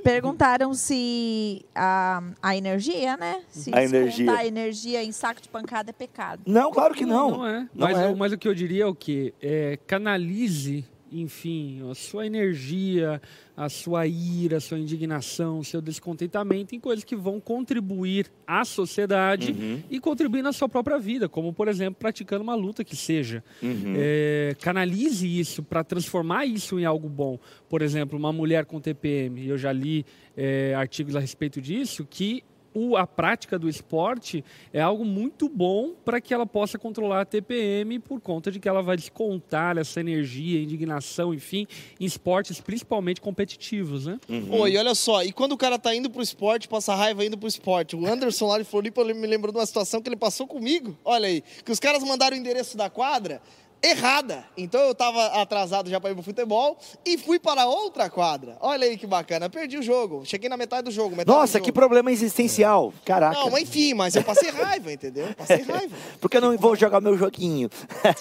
Perguntaram se a, a energia, né? Se A energia. a energia em saco de pancada é pecado. Não, claro que não. Não é. Não mas, é. o- mas o que eu diria é o quê? É, canalize enfim, a sua energia, a sua ira, a sua indignação, o seu descontentamento em coisas que vão contribuir à sociedade Uhum. e contribuir na sua própria vida, como, por exemplo, praticando uma luta que seja. Uhum. É, canalize isso para transformar isso em algo bom. Por exemplo, uma mulher com TPM, eu já li é, artigos a respeito disso, que o- a prática do esporte é algo muito bom para que ela possa controlar a TPM por conta de que ela vai descontar essa energia, indignação, enfim, em esportes principalmente competitivos, né? Uhum. Oi, olha só, e quando o cara tá indo pro esporte, passa raiva indo pro esporte. O Anderson lá de Floripa ele me lembrou de uma situação que ele passou comigo. Olha aí, que os caras mandaram o endereço da quadra errada. Então eu tava atrasado já para ir pro futebol e fui para outra quadra. Olha aí que bacana, perdi o jogo. Cheguei na metade do jogo. metade Nossa, do que jogo. problema existencial. Caraca. Não, mas enfim, mas eu passei raiva, entendeu? Passei <laughs> raiva. Porque eu não vou jogar meu joguinho.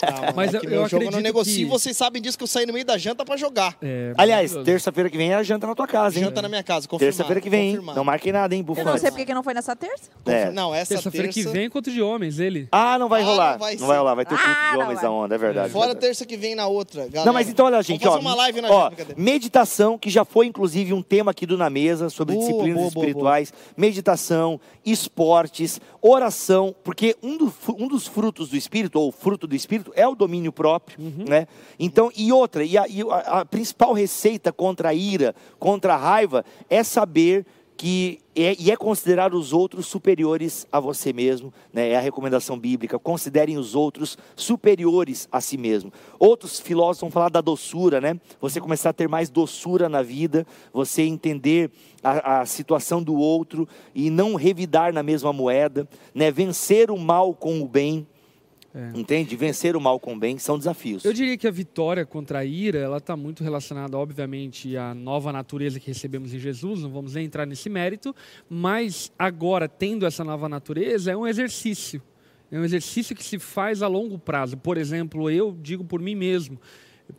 Ah, <laughs> Mas é eu- que eu meu jogo eu não acredito negocio. que- Vocês sabem disso que eu saí no meio da janta para jogar. É, Aliás, terça-feira que vem é a janta na tua casa, hein? Janta na minha casa, confirmado. Terça-feira que vem, hein? confirmado. Não marquei nada, hein, Eu Bufante? não sei porque que não foi nessa terça. É. Não, essa Terça-feira terça... que vem, encontro de homens, ele. Ah, não vai Ah, rolar. não vai Não vai rolar, vai ter Ah, de não homens vai. da onda, é verdade. Fora verdade. terça que vem na outra, galera. Não, mas então olha, gente, Vamos ó, uma live na ó, brincadeira. meditação, que já foi inclusive um tema aqui do Na Mesa, sobre Boa, disciplinas boa, boa, espirituais, meditação, esportes, oração, porque um, do- um dos frutos do Espírito, ou fruto do Espírito, é o domínio próprio, né? Então, e outra, e, a, e a- a principal receita contra a ira, contra a raiva, é saber que é, e é considerar os outros superiores a você mesmo, né? é a recomendação bíblica. Considerem os outros superiores a si mesmo. Outros filósofos vão falar da doçura, né? Você começar a ter mais doçura na vida, você entender a, a situação do outro e não revidar na mesma moeda, né? Vencer o mal com o bem. Entende? Vencer o mal com o bem são desafios. Eu diria que a vitória contra a ira, ela está muito relacionada, obviamente, à nova natureza que recebemos em Jesus. Não vamos nem entrar nesse mérito, mas agora tendo essa nova natureza é um exercício. É um exercício que se faz a longo prazo. Por exemplo, eu digo por mim mesmo.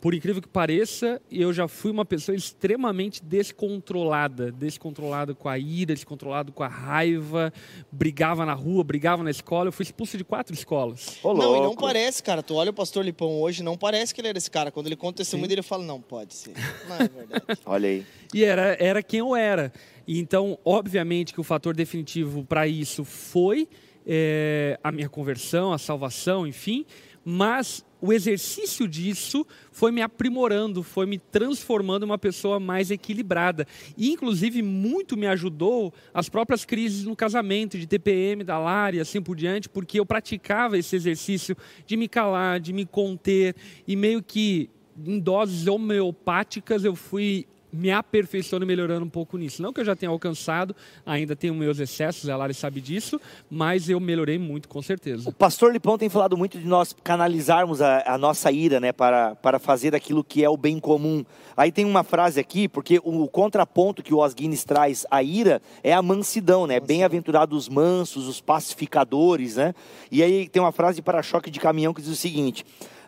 Por incrível que pareça, eu já fui uma pessoa extremamente descontrolada, descontrolada com a ira, descontrolado com a raiva, brigava na rua, brigava na escola. Eu fui expulso de quatro escolas. Ô, Não, e não parece, cara. Tu olha o pastor Lipão hoje, não parece que ele era esse cara. Quando ele conta o testemunho dele, eu falo, não, pode ser. Não é verdade. <laughs> Olha aí. E era, era quem eu era. E Então, obviamente que o fator definitivo para isso foi é, a minha conversão, a salvação, enfim, mas o exercício disso foi me aprimorando, foi me transformando em uma pessoa mais equilibrada. E, inclusive, muito me ajudou as próprias crises no casamento, de TPM, da Lara e assim por diante, porque eu praticava esse exercício de me calar, de me conter, e meio que em doses homeopáticas eu fui me aperfeiçoando e melhorando um pouco nisso. Não que eu já tenha alcançado, ainda tenho meus excessos, a Lari sabe disso, mas eu melhorei muito, com certeza. O pastor Lipão tem falado muito de nós canalizarmos a, a nossa ira, né, para, para fazer aquilo que é o bem comum. Aí tem uma frase aqui, porque o, o contraponto que o Os Guinness traz à ira é a mansidão, né? Bem-aventurados os mansos, os pacificadores, né? E aí tem uma frase de para-choque de caminhão que diz o seguinte: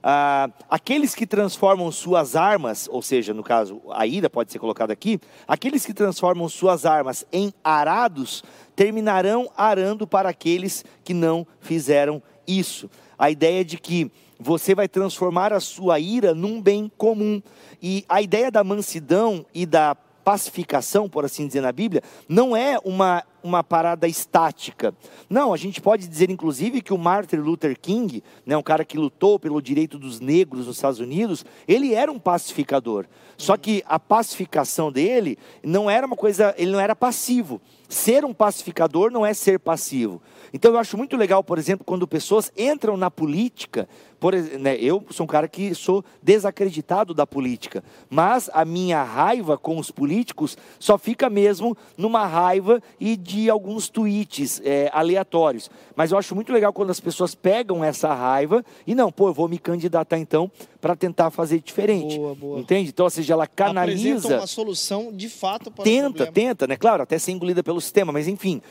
ah, aqueles que transformam suas armas, ou seja, no caso, a ira pode ser colocada aqui, aqueles que transformam suas armas em arados terminarão arando para aqueles que não fizeram isso. A ideia de que você vai transformar a sua ira num bem comum. E a ideia da mansidão e da pacificação, por assim dizer na Bíblia, não é uma, uma parada estática. Não, a gente pode dizer, inclusive, que o Martin Luther King, né, um cara que lutou pelo direito dos negros nos Estados Unidos, ele era um pacificador. Só que a pacificação dele não era uma coisa, ele não era passivo. Ser um pacificador não é ser passivo. Então eu acho muito legal, por exemplo, quando pessoas entram na política, por, né, eu sou um cara que sou desacreditado da política, mas a minha raiva com os políticos só fica mesmo numa raiva e de alguns tweets é, aleatórios. Mas eu acho muito legal quando as pessoas pegam essa raiva e não, pô, eu vou me candidatar então para tentar fazer diferente. Boa, boa. Entende? Então, ou seja, ela Apresenta canaliza uma solução de fato para tenta, tenta, né? Claro, até ser engolida pelo sistema, mas enfim,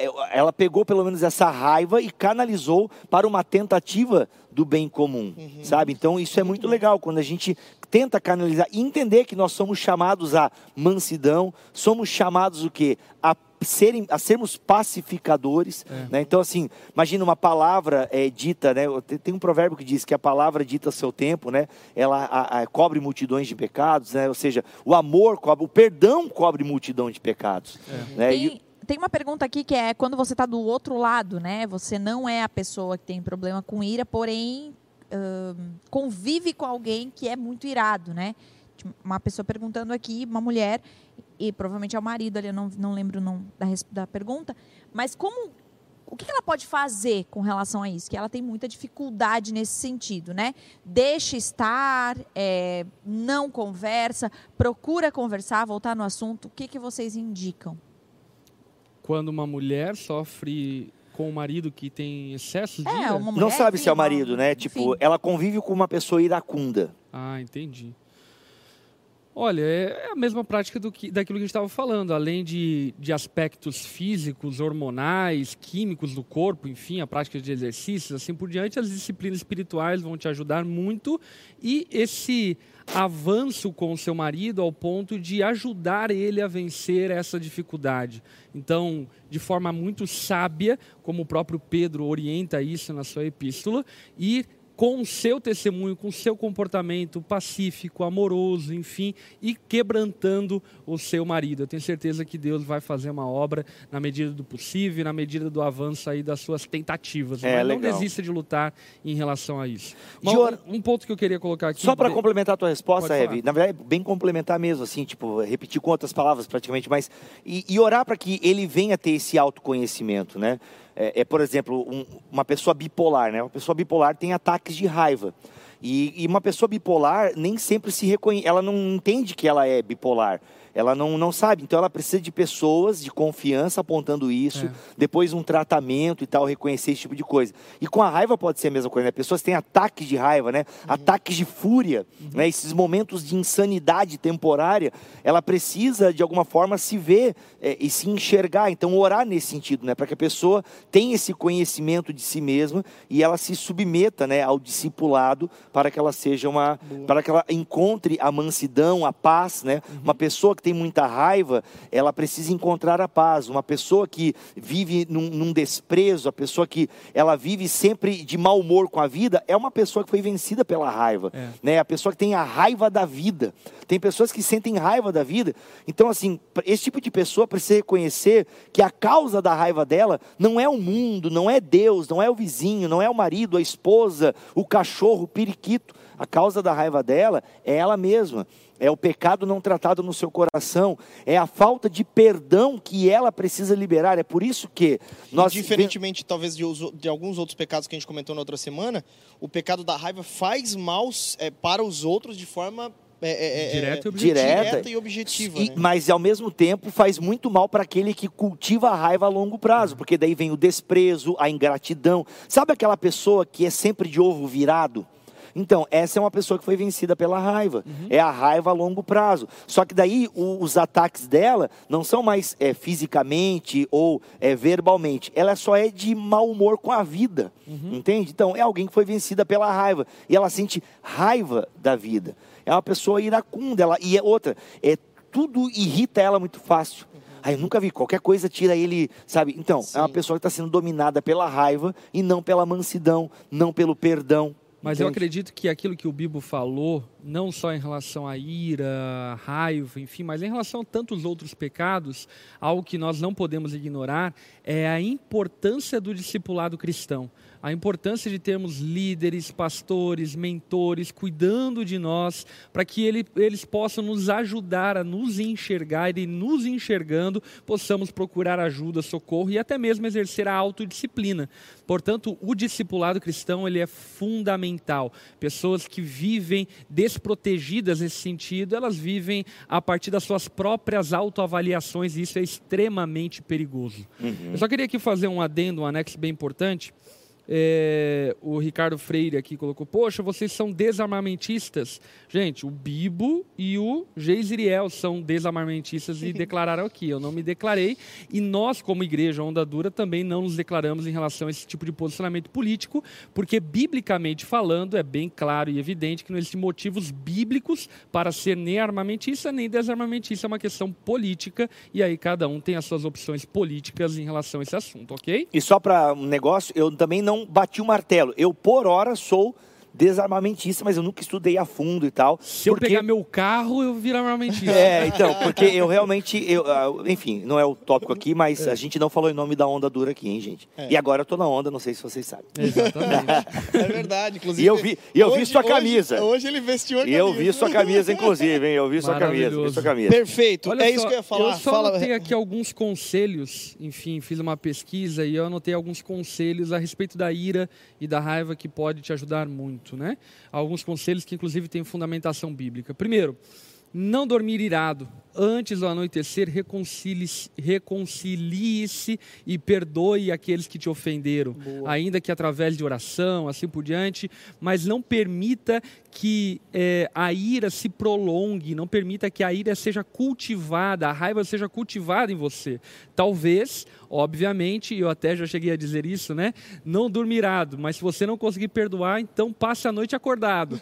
eu- ela pegou pelo menos essa raiva e canalizou para uma tentativa do bem comum, Uhum. sabe? Então isso é muito legal quando a gente tenta canalizar e entender que nós somos chamados a mansidão, somos chamados o quê? A serem, a sermos pacificadores. É. Né? Então, assim, imagina uma palavra é, dita, né? Tem- um provérbio que diz que a palavra dita a seu tempo, né? Ela a- a- cobre multidões de pecados, né? Ou seja, o amor cobre, o perdão cobre multidão de pecados. Né? E- Tem, tem uma pergunta aqui que é quando você está do outro lado, né? Você não é a pessoa que tem problema com ira, porém ahn, convive com alguém que é muito irado, né? Tinha Uma pessoa perguntando aqui, uma mulher, e provavelmente é o marido ali, eu não, não lembro o nome da, da pergunta, mas como. O que ela pode fazer com relação a isso? Que ela tem muita dificuldade nesse sentido, né? Deixa estar, é, não conversa, procura conversar, voltar no assunto. O que, que vocês indicam? Quando uma mulher sofre com o marido que tem excesso de É, ira? uma mulher, não sabe se é o marido, né? Tipo, enfim. ela convive com uma pessoa iracunda. Ah, entendi. Olha, é a mesma prática do que, daquilo que a gente estava falando, além de, de aspectos físicos, hormonais, químicos do corpo, enfim, a prática de exercícios, assim por diante, as disciplinas espirituais vão te ajudar muito e esse avanço com o seu marido ao ponto de ajudar ele a vencer essa dificuldade. Então, de forma muito sábia, como o próprio Pedro orienta isso na sua epístola, e com o seu testemunho, com o seu comportamento pacífico, amoroso, enfim, e quebrantando o seu marido. Eu tenho certeza que Deus vai fazer uma obra na medida do possível, na medida do avanço aí das suas tentativas. É, Mas não legal. desista de lutar em relação a isso. Or- um, ponto que eu queria colocar aqui. Só para de- complementar a tua resposta, falar. na verdade, bem complementar mesmo, assim, tipo, repetir com outras palavras praticamente, mas. E, e orar para que ele venha ter esse autoconhecimento, né? É, é, por exemplo, um- uma pessoa bipolar, né? Uma pessoa bipolar tem ataques de raiva. E, e uma pessoa bipolar nem sempre se reconhece, ela não entende que ela é bipolar. Ela não, não sabe, então ela precisa de pessoas de confiança apontando isso, É. depois um tratamento e tal, reconhecer esse tipo de coisa. E com a raiva pode ser a mesma coisa, né? Pessoas têm ataques de raiva, né? Ataques de fúria, né? Esses momentos de insanidade temporária, ela precisa de alguma forma se ver é, e se enxergar, então orar nesse sentido, né? Para que a pessoa tenha esse conhecimento de si mesma e ela se submeta, né, ao discipulado para que ela seja uma, para que ela encontre a mansidão, a paz, né? Uma pessoa que tem muita raiva, ela precisa encontrar a paz. Uma pessoa que vive num, num desprezo, a pessoa que ela vive sempre de mau humor com a vida, é uma pessoa que foi vencida pela raiva, É. né? A pessoa que tem a raiva da vida. Tem pessoas que sentem raiva da vida. Então, assim, esse tipo de pessoa precisa reconhecer que a causa da raiva dela não é o mundo, não é Deus, não é o vizinho, não é o marido, a esposa, o cachorro, o periquito. A causa da raiva dela é ela mesma. É o pecado não tratado no seu coração, é a falta de perdão que ela precisa liberar. É por isso que nós Diferentemente, talvez, de, de alguns outros pecados que a gente comentou na outra semana, o pecado da raiva faz mal é, para os outros de forma é, é, é, Direta e é, objetiva. direta, direta e objetiva. E- né? Mas ao mesmo tempo faz muito mal para aquele que cultiva a raiva a longo prazo, porque daí vem o desprezo, a ingratidão. Sabe aquela pessoa que é sempre de ovo virado? Então, essa é uma pessoa que foi vencida pela raiva. É a raiva a longo prazo. Só que daí o- os ataques dela não são mais é, fisicamente ou é, verbalmente. Ela só é de mau humor com a vida. Entende? Então, é alguém que foi vencida pela raiva. E ela sente raiva da vida. É uma pessoa iracunda. Ela, e é outra, é, tudo irrita ela muito fácil. Aí eu nunca vi, qualquer coisa tira ele, sabe? Então, é uma Sim. pessoa que está sendo dominada pela raiva e não pela mansidão, não pelo perdão. Mas eu acredito que aquilo que o Bibo falou, não só em relação à ira, raiva, enfim, mas em relação a tantos outros pecados, algo que nós não podemos ignorar é a importância do discipulado cristão. A importância de termos líderes, pastores, mentores cuidando de nós, para que ele- eles possam nos ajudar a nos enxergar e, nos enxergando, possamos procurar ajuda, socorro e até mesmo exercer a autodisciplina. Portanto, o discipulado cristão ele é fundamental. Pessoas que vivem desprotegidas nesse sentido, elas vivem a partir das suas próprias autoavaliações e isso é extremamente perigoso. Eu só queria aqui fazer um adendo, um anexo bem importante. É, o Ricardo Freire aqui colocou: Poxa, vocês são desarmamentistas. Gente, o Bibo e o Geisiriel são desarmamentistas e <laughs> declararam aqui. Eu não me declarei. E nós, como igreja Onda Dura, também não nos declaramos em relação a esse tipo de posicionamento político, porque, biblicamente falando, é bem claro e evidente que não existem motivos bíblicos para ser nem armamentista nem desarmamentista. É uma questão política e aí cada um tem as suas opções políticas em relação a esse assunto, ok? E só para um negócio, eu também não bati o martelo. Eu, por hora, sou desarmamentista, mas eu nunca estudei a fundo e tal. Se eu pegar meu carro, eu viro armamentista. É, então, porque eu realmente, eu, ah, enfim, não é o tópico aqui, mas a gente não falou em nome da onda dura aqui, hein, gente? É. E agora eu tô na onda, não sei se vocês sabem. Exatamente. <laughs> É verdade, inclusive. E eu vi- e eu vi hoje- sua hoje- camisa. Hoje, ele vestiu a E eu camisa. vi sua camisa, inclusive, hein? Eu vi sua camisa, vi sua camisa. Perfeito, Olha é só, isso que eu ia falar. Eu só Fala... anotei aqui alguns conselhos, enfim, fiz uma pesquisa e eu anotei alguns conselhos a respeito da ira e da raiva que pode te ajudar muito, né? Alguns conselhos que inclusive têm fundamentação bíblica. Primeiro, não dormir irado. Antes do anoitecer, reconcilie-se reconcilie-se e perdoe aqueles que te ofenderam, ainda que através de oração, assim por diante, mas não permita que eh, a ira se prolongue, não permita que a ira seja cultivada, a raiva seja cultivada em você. Talvez, obviamente, eu até já cheguei a dizer isso, né? Não dormirado, mas se você não conseguir perdoar, então passe a noite acordado.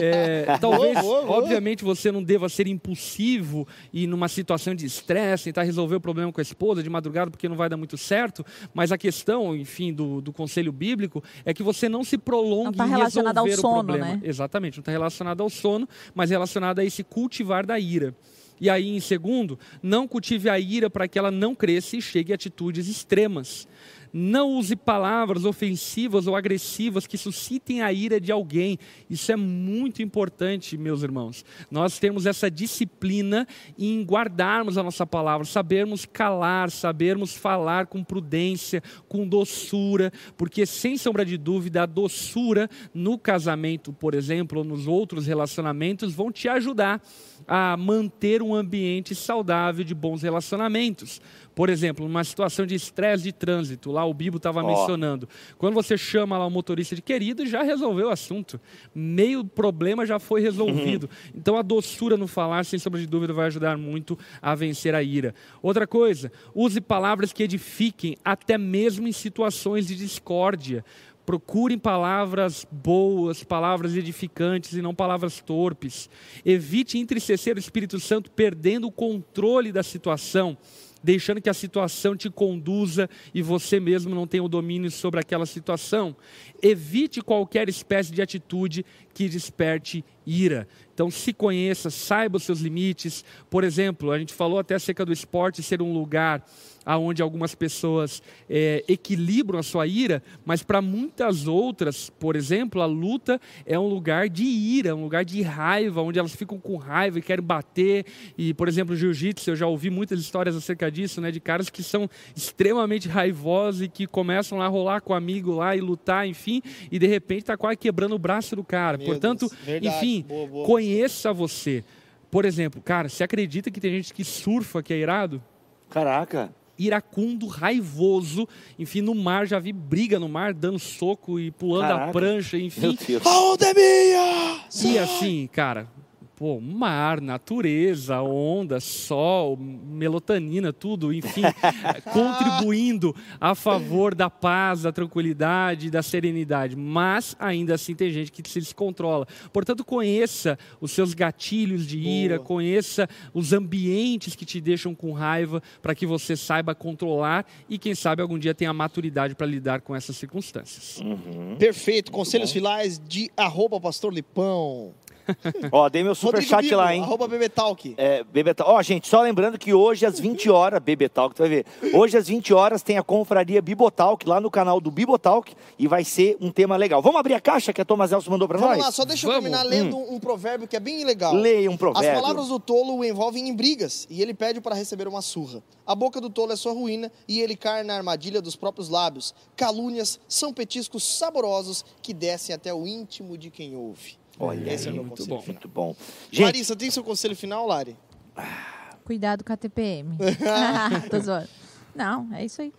Eh, <laughs> talvez, Boa, boa, boa. obviamente, você não deva ser impulsivo e numa situação de estresse, tentar resolver o problema com a esposa de madrugada porque não vai dar muito certo, mas a questão, enfim, do, do conselho bíblico é que você não se prolongue Não tá em relacionado ao resolver o sono, problema. né? Exatamente, não está relacionado ao sono, mas relacionado a esse cultivar da ira. E aí, em segundo, não cultive a ira para que ela não cresça e chegue a atitudes extremas. Não use palavras ofensivas ou agressivas que suscitem a ira de alguém. Isso é muito importante, meus irmãos. Nós temos essa disciplina em guardarmos a nossa palavra, sabermos calar, sabermos falar com prudência, com doçura, porque sem sombra de dúvida, a doçura no casamento, por exemplo, ou nos outros relacionamentos, vão te ajudar a manter um ambiente saudável de bons relacionamentos. Por exemplo, numa situação de estresse de trânsito, lá o Bibo estava Ó. mencionando. Quando você chama lá o motorista de querido, já resolveu o assunto. Meio problema já foi resolvido. Então a doçura no falar, sem sombra de dúvida, vai ajudar muito a vencer a ira. Outra coisa, use palavras que edifiquem, até mesmo em situações de discórdia. Procurem palavras boas, palavras edificantes e não palavras torpes. Evite entristecer o Espírito Santo perdendo o controle da situação, deixando que a situação te conduza e você mesmo não tenha o domínio sobre aquela situação. Evite qualquer espécie de atitude que desperte ira. Então, se conheça, saiba os seus limites. Por exemplo, a gente falou até acerca do esporte ser um lugar aonde algumas pessoas eh, equilibram a sua ira, mas para muitas outras, por exemplo, a luta é um lugar de ira, um lugar de raiva, onde elas ficam com raiva e querem bater. E, por exemplo, jiu-jitsu, eu já ouvi muitas histórias acerca disso, né, de caras que são extremamente raivosos e que começam lá a rolar com o amigo lá e lutar, enfim, e de repente está quase quebrando o braço do cara. Meu Portanto, Deus, verdade. enfim, Boa, boa. conheça você. Por exemplo, cara, você acredita que tem gente que surfa que é irado? Caraca. iracundo, raivoso. Enfim, no mar, já vi briga no mar, dando soco e pulando a Caraca. prancha, Meu enfim. Deus. Aldemia! E assim, cara, pô, mar, natureza, onda, sol, melatonina, tudo, enfim, <laughs> contribuindo a favor da paz, da tranquilidade, da serenidade. Mas ainda assim tem gente que se descontrola. Portanto, conheça os seus gatilhos de ira, Boa. conheça os ambientes que te deixam com raiva, para que você saiba controlar e, quem sabe, algum dia tenha a maturidade para lidar com essas circunstâncias. Perfeito. Conselhos finais de arroba Pastor Lipão. <laughs> Ó, dei meu superchat lá, hein? Arroba Bebetalk. É, Bebetal. Ó, gente, só lembrando que hoje às 20 horas, Bebetalk, tu vai ver. Hoje às 20 horas tem a confraria Bibotalk lá no canal do Bibotalk e vai ser um tema legal. Vamos abrir a caixa que a Thomas Elson mandou pra Vamos nós? lá, só deixa eu Vamos. terminar lendo um provérbio que é bem legal. Leia um As provérbio. palavras do tolo o envolvem em brigas e ele pede para receber uma surra. A boca do tolo é sua ruína e ele cai na armadilha dos próprios lábios. Calúnias são petiscos saborosos que descem até o íntimo de quem ouve. Olha Esse é o meu muito conselho bom. final. Muito bom. Gente, Larissa, tem seu conselho final, Lari? Cuidado com a TPM. <laughs> <laughs> Tô zoando. Não, é isso aí.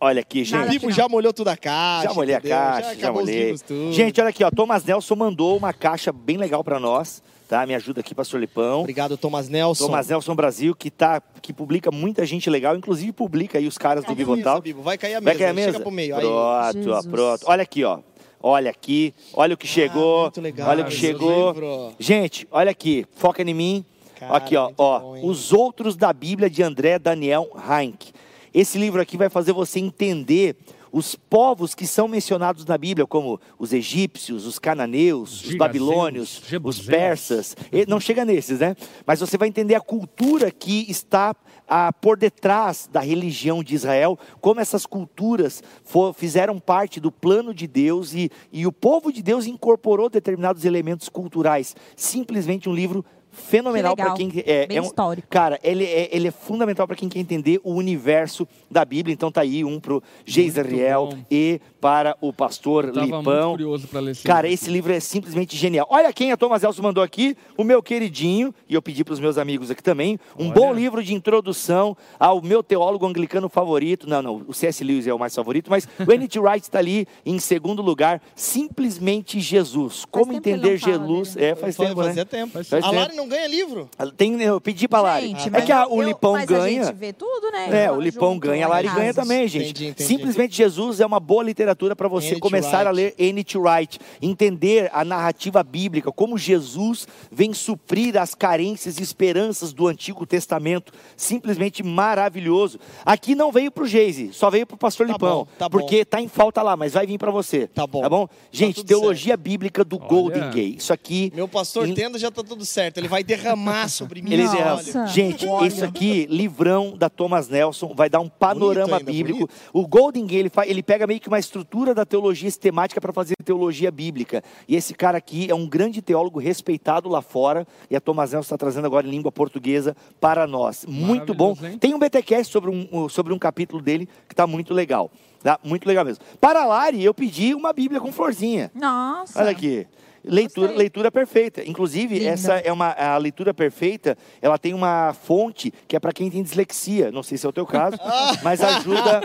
Olha aqui, gente. O Bibo já molhou tudo a caixa. Já molhei a entendeu? caixa, já, acabou os molhei. livros tudo. Gente, olha aqui, ó. Thomas Nelson mandou uma caixa bem legal pra nós, tá? Me ajuda aqui, pastor Lipão. Obrigado, Thomas Nelson. Thomas Nelson Brasil, que, tá, que publica muita gente legal, inclusive publica aí os caras do Bibotal. Bibo, Vai cair a mesa. Vai cair a mesa? Chega pro meio. Aí. Pronto, ó, Jesus. pronto. Olha aqui, ó. Olha aqui, olha o que chegou. Ah, muito legal olha o que chegou. livro. Gente, olha aqui, foca em mim. Cara, aqui, ó, ó, bom, os outros da Bíblia de André Daniel Heinck. Esse livro aqui vai fazer você entender os povos que são mencionados na Bíblia, como os egípcios, os cananeus, os babilônios, os persas. E Não chega nesses, né? Mas você vai entender a cultura que está ah, por detrás da religião de Israel, como essas culturas fo- fizeram parte do plano de Deus e, e o povo de Deus incorporou determinados elementos culturais. Simplesmente um livro fenomenal Que para quem é, Bem é um- histórico. Cara, ele é, ele é fundamental para quem quer entender o universo da Bíblia. Então tá aí um pro Geiseriel e para o pastor Eu tava muito Lipão. curioso pra ler esse Cara, livro. esse livro é simplesmente genial. Olha quem a Thomas Elson mandou aqui, o meu queridinho, e eu pedi para os meus amigos aqui também, um Olha. bom livro de introdução ao meu teólogo anglicano favorito. Não, não, o C.S. Lewis é o mais favorito, mas <laughs> o N.T. Wright está ali em segundo lugar, simplesmente Jesus. Como tempo entender Jesus? dele. É, faz tempo, né? Fazia tempo. Faz tempo. A Lari não ganha livro. Tem, eu pedi para Lari. Gente, é que a- eu- o Lipão mas ganha. a gente vê tudo, né? É, o Lipão Junto, ganha, a Lari ganha também, gente. Entendi, entendi. Simplesmente Jesus é uma boa literatura para você N.T. começar a ler N.T. Wright, entender a narrativa bíblica, como Jesus vem suprir as carências e esperanças do Antigo Testamento. Simplesmente maravilhoso. Aqui não veio pro Geise, só veio pro pastor Tá Lipão, bom, tá bom. porque tá em falta lá, mas vai vir para você. Tá bom. Tá bom? Gente, tudo teologia bíblica do Olha. Golden Gate. Isso aqui Meu pastor Em- tenda já tá tudo certo. Ele vai derramar sobre mim. Erram. Nossa. Gente, Olha. isso aqui, livrão da Thomas Nelson, vai dar um panorama ainda, bíblico. bonito. O Golden Gate, ele, fa- ele pega meio que uma estrutura da teologia sistemática para fazer teologia bíblica. E esse cara aqui é um grande teólogo respeitado lá fora. E a Thomas Nelson está trazendo agora em língua portuguesa para nós. Muito bom. Hein? Tem um BTcast sobre um, sobre um capítulo dele que está muito legal. Tá? Muito legal mesmo. Para a Lari, eu pedi uma Bíblia com florzinha. Nossa. Olha aqui. Leitura, leitura perfeita. Inclusive, Linda. essa é uma a leitura perfeita. Ela tem uma fonte que é para quem tem dislexia. Não sei se é o teu caso, <laughs> mas ajuda.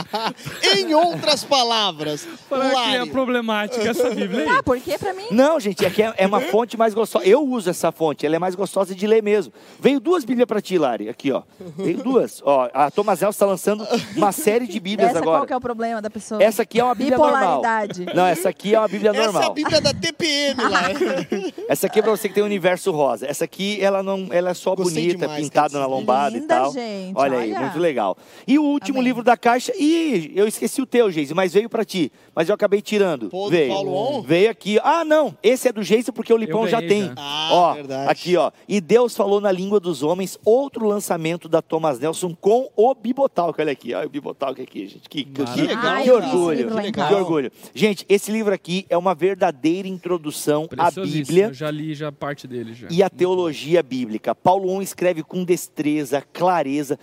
<laughs> em outras palavras, Para que é problemática essa Bíblia aí. <laughs> Ah, por que pra mim? Não, gente, é que é, é uma fonte mais gostosa. Eu uso essa fonte, ela é mais gostosa de ler mesmo. Veio duas Bíblias para ti, Lari. Aqui, ó. Veio duas. Ó, a Tomazel está lançando uma série de Bíblias Essa agora. qual que é o problema da pessoa? Essa aqui é uma Bíblia normal. Bipolaridade. Não, essa aqui é uma Bíblia essa é a normal. Bíblia da TPM lá. <laughs> Essa aqui é pra você que tem o universo rosa. Essa aqui, ela não, ela é só Gostei bonita, demais, pintada na lombada e Linda, tal. gente, olha aí, olha. muito legal. E o último Amém. livro da caixa, e eu esqueci o teu, Geise, mas veio pra ti. Mas eu acabei tirando. Pô, do veio. Paulo On? Veio aqui. Ah, não, esse é do Geise porque o Lipão já tem. já. Ah, ó, verdade. aqui, ó. E Deus falou na língua dos homens, outro lançamento da Thomas Nelson com o Bibotalk. Olha aqui, olha o Bibotalk aqui, gente. Que, que, que, Legal, que orgulho. Que casa. orgulho. Gente, esse livro aqui é uma verdadeira introdução à Preciosíssimo, Bíblia Eu já li já parte dele já. e a teologia bíblica. Paulo On escreve com destreza, clareza.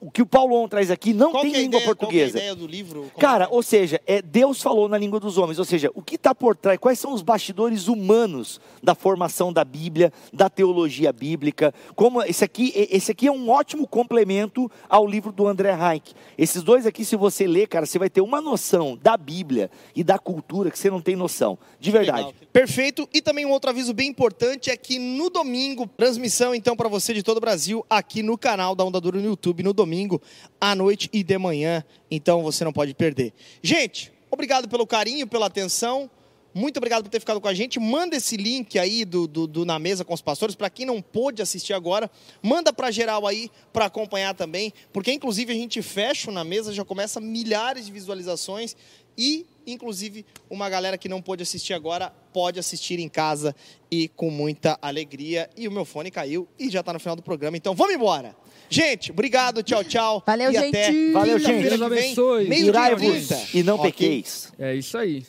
O que o Paulo On traz aqui não Qual tem é língua ideia, qual que é a portuguesa. ideia do livro? Como Cara, é ou seja, é, Deus falou na língua dos homens. Ou seja, o que está por trás, quais são os bastidores humanos da formação da Bíblia, da teologia bíblica. Como esse aqui, esse aqui é um ótimo complemento ao livro do André Reich. Esses dois aqui, se você ler, cara, você vai ter uma noção da Bíblia e da cultura que você não tem noção. De verdade. Legal. Perfeito. E também um outro aviso bem importante é que no domingo, transmissão então para você de todo o Brasil aqui no canal da Onda Dura no YouTube no domingo à noite e de manhã. Então você não pode perder. Gente, obrigado pelo carinho, pela atenção. Muito obrigado por ter ficado com a gente. Manda esse link aí do, do, do Na Mesa com os Pastores. Para quem não pôde assistir agora, manda para geral aí para acompanhar também. Porque, inclusive, a gente fecha o Na Mesa, já começa milhares de visualizações. E, inclusive, uma galera que não pôde assistir agora pode assistir em casa e com muita alegria. E o meu fone caiu e já está no final do programa. Então vamos embora. Gente, obrigado. Tchau, tchau. Valeu, e até gente. Valeu, gente. Deus abençoe. meio-dia e Irai-vos 30. e não Ok? pequeis. É isso aí.